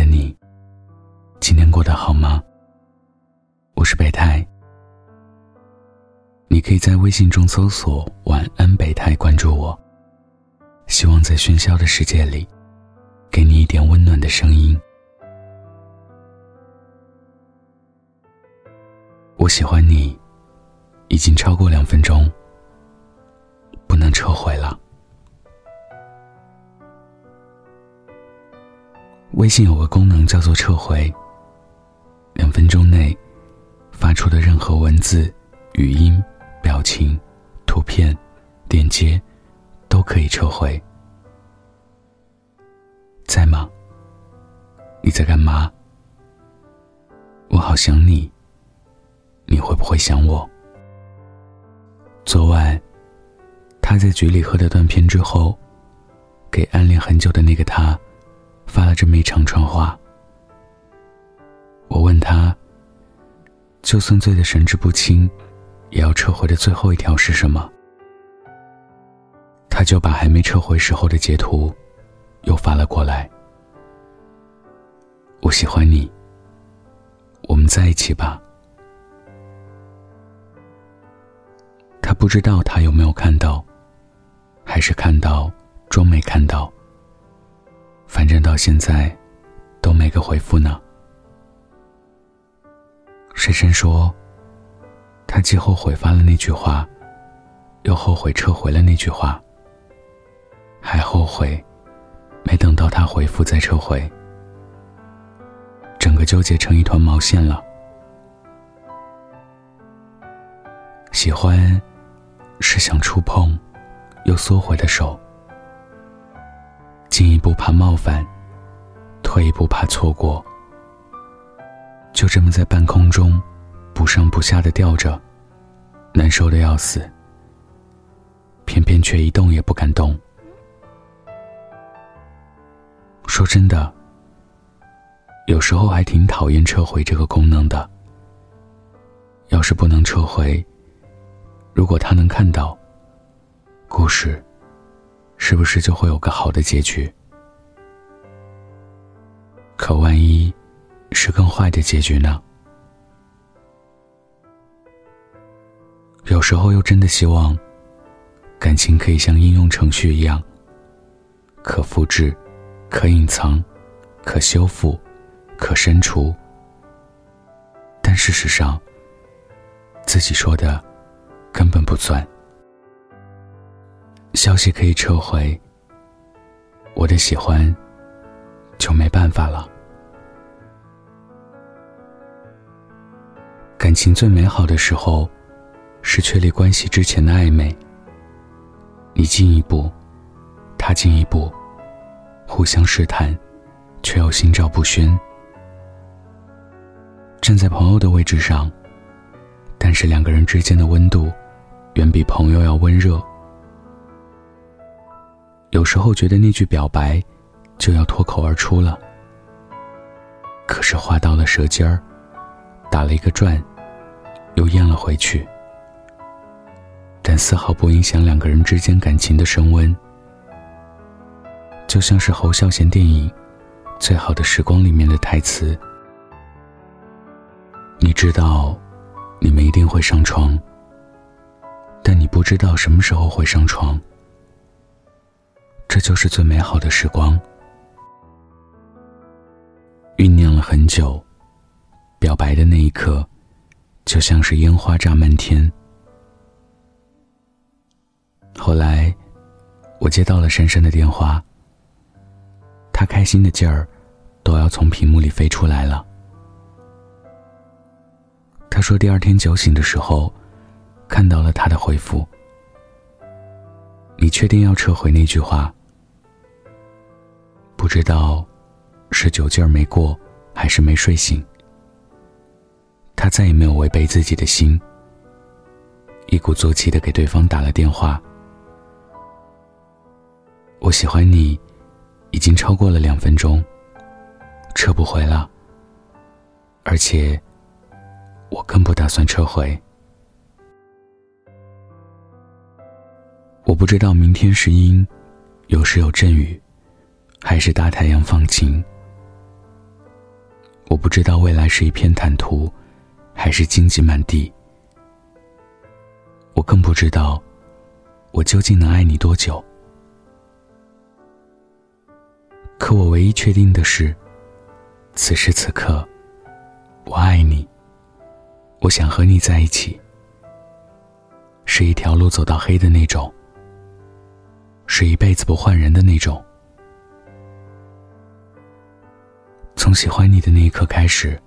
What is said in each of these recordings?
的你，今天过得好吗？我是北太，你可以在微信中搜索“晚安北太”，关注我。希望在喧嚣的世界里，给你一点温暖的声音。我喜欢你，已经超过两分钟，不能撤回了。微信有个功能叫做撤回，两分钟内发出的任何文字、语音、表情、图片、链接都可以撤回。在吗？你在干嘛？我好想你。你会不会想我？昨晚，他在局里喝了断片之后，给暗恋很久的那个他。发了这么一长串话。我问他：“就算醉得神志不清，也要撤回的最后一条是什么？”他就把还没撤回时候的截图，又发了过来。我喜欢你，我们在一起吧。他不知道他有没有看到，还是看到装没看到。反正到现在，都没个回复呢。深深说：“他既后悔发了那句话，又后悔撤回了那句话，还后悔没等到他回复再撤回，整个纠结成一团毛线了。喜欢，是想触碰，又缩回的手。”进一步怕冒犯，退一步怕错过。就这么在半空中，不上不下的吊着，难受的要死。偏偏却一动也不敢动。说真的，有时候还挺讨厌撤回这个功能的。要是不能撤回，如果他能看到，故事。是不是就会有个好的结局？可万一是更坏的结局呢？有时候又真的希望，感情可以像应用程序一样，可复制、可隐藏、可修复、可删除。但事实上，自己说的根本不算。消息可以撤回，我的喜欢就没办法了。感情最美好的时候，是确立关系之前的暧昧。你进一步，他进一步，互相试探，却又心照不宣。站在朋友的位置上，但是两个人之间的温度，远比朋友要温热。有时候觉得那句表白，就要脱口而出了。可是话到了舌尖儿，打了一个转，又咽了回去。但丝毫不影响两个人之间感情的升温。就像是侯孝贤电影《最好的时光》里面的台词：“你知道，你们一定会上床，但你不知道什么时候会上床。”这就是最美好的时光，酝酿了很久，表白的那一刻，就像是烟花炸满天。后来，我接到了珊珊的电话，她开心的劲儿，都要从屏幕里飞出来了。她说，第二天酒醒的时候，看到了他的回复：“你确定要撤回那句话？”不知道是酒劲儿没过，还是没睡醒。他再也没有违背自己的心，一鼓作气的给对方打了电话。我喜欢你，已经超过了两分钟，撤不回了。而且，我更不打算撤回。我不知道明天是阴，有时有阵雨。还是大太阳放晴。我不知道未来是一片坦途，还是荆棘满地。我更不知道，我究竟能爱你多久。可我唯一确定的是，此时此刻，我爱你。我想和你在一起，是一条路走到黑的那种，是一辈子不换人的那种。从喜欢你的那一刻开始，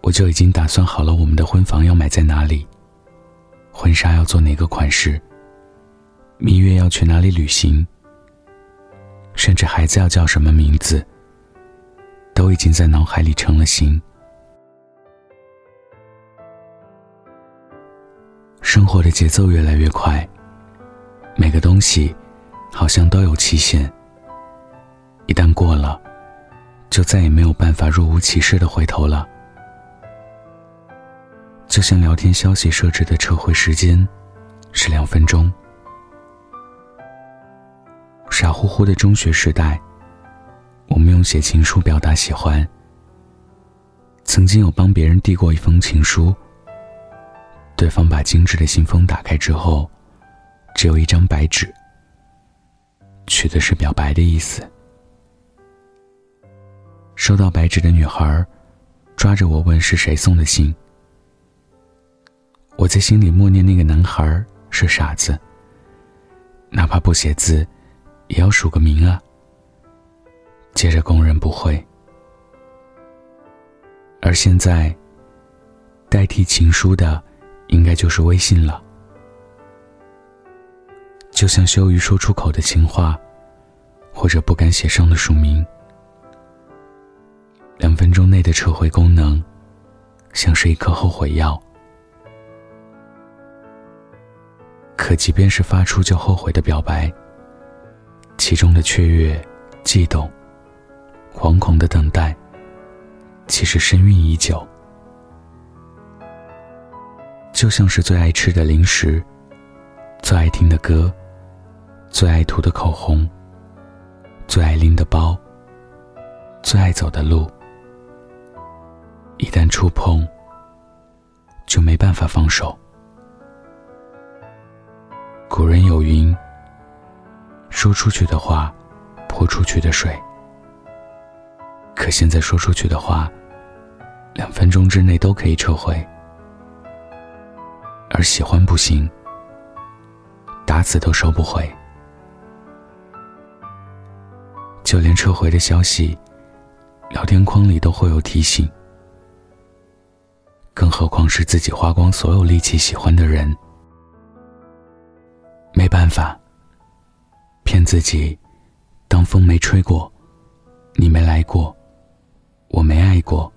我就已经打算好了我们的婚房要买在哪里，婚纱要做哪个款式，蜜月要去哪里旅行，甚至孩子要叫什么名字，都已经在脑海里成了形。生活的节奏越来越快，每个东西好像都有期限。一旦过了，就再也没有办法若无其事的回头了。就像聊天消息设置的撤回时间是两分钟。傻乎乎的中学时代，我们用写情书表达喜欢。曾经有帮别人递过一封情书。对方把精致的信封打开之后，只有一张白纸，取的是表白的意思。收到白纸的女孩，抓着我问是谁送的信。我在心里默念那个男孩是傻子，哪怕不写字，也要署个名啊。接着供认不讳。而现在，代替情书的。应该就是微信了，就像羞于说出口的情话，或者不敢写上的署名。两分钟内的撤回功能，像是一颗后悔药。可即便是发出就后悔的表白，其中的雀跃、悸动、惶恐的等待，其实深蕴已久。就像是最爱吃的零食，最爱听的歌，最爱涂的口红，最爱拎的包，最爱走的路，一旦触碰，就没办法放手。古人有云：“说出去的话，泼出去的水。”可现在说出去的话，两分钟之内都可以撤回。而喜欢不行，打死都收不回。就连撤回的消息，聊天框里都会有提醒。更何况是自己花光所有力气喜欢的人，没办法，骗自己，当风没吹过，你没来过，我没爱过。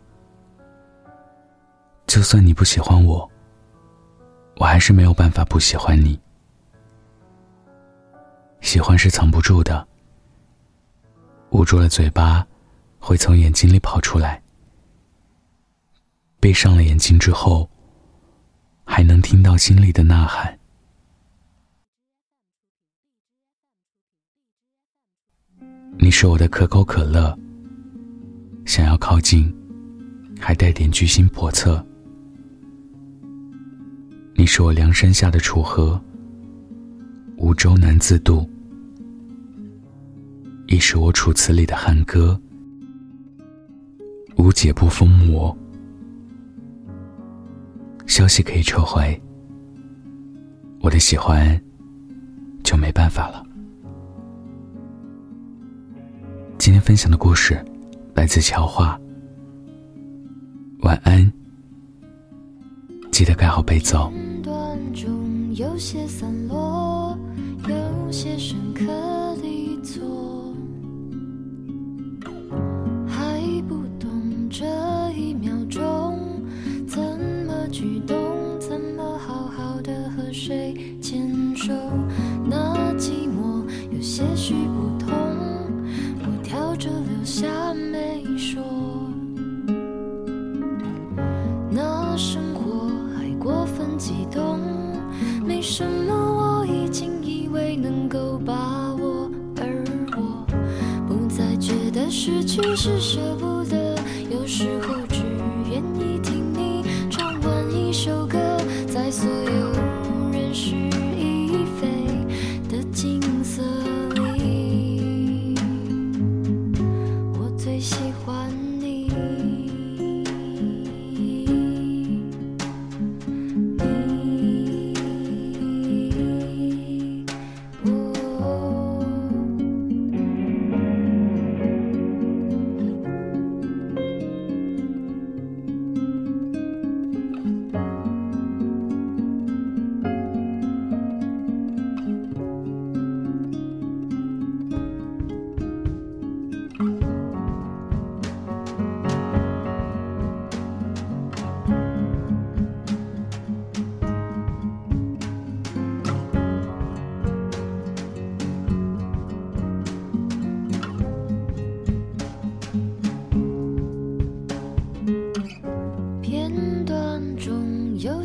就算你不喜欢我。我还是没有办法不喜欢你。喜欢是藏不住的，捂住了嘴巴，会从眼睛里跑出来。闭上了眼睛之后，还能听到心里的呐喊。你是我的可口可乐，想要靠近，还带点居心叵测。你是我梁山下的楚河，无舟难自渡；亦是我楚辞里的汉歌，无解不封魔。消息可以撤回，我的喜欢就没办法了。今天分享的故事来自乔画，晚安。记得盖好被子。有些散落，有些深刻地错，谁牵手。那寂寞有些许不同，我挑着留下没说。那生活还过分激动。没什么，我已经以为能够把握，而我不再觉得失去是舍不得。有。时候只愿意听你唱完一首歌，在所有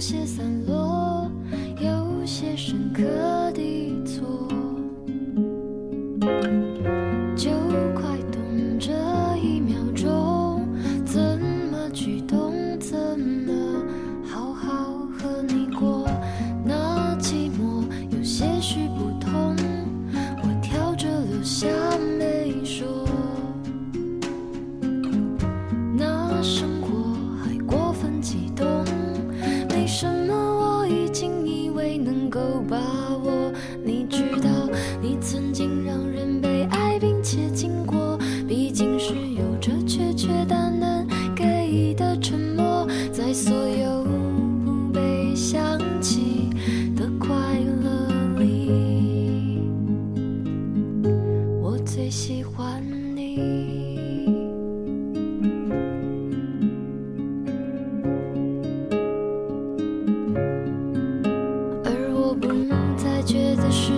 中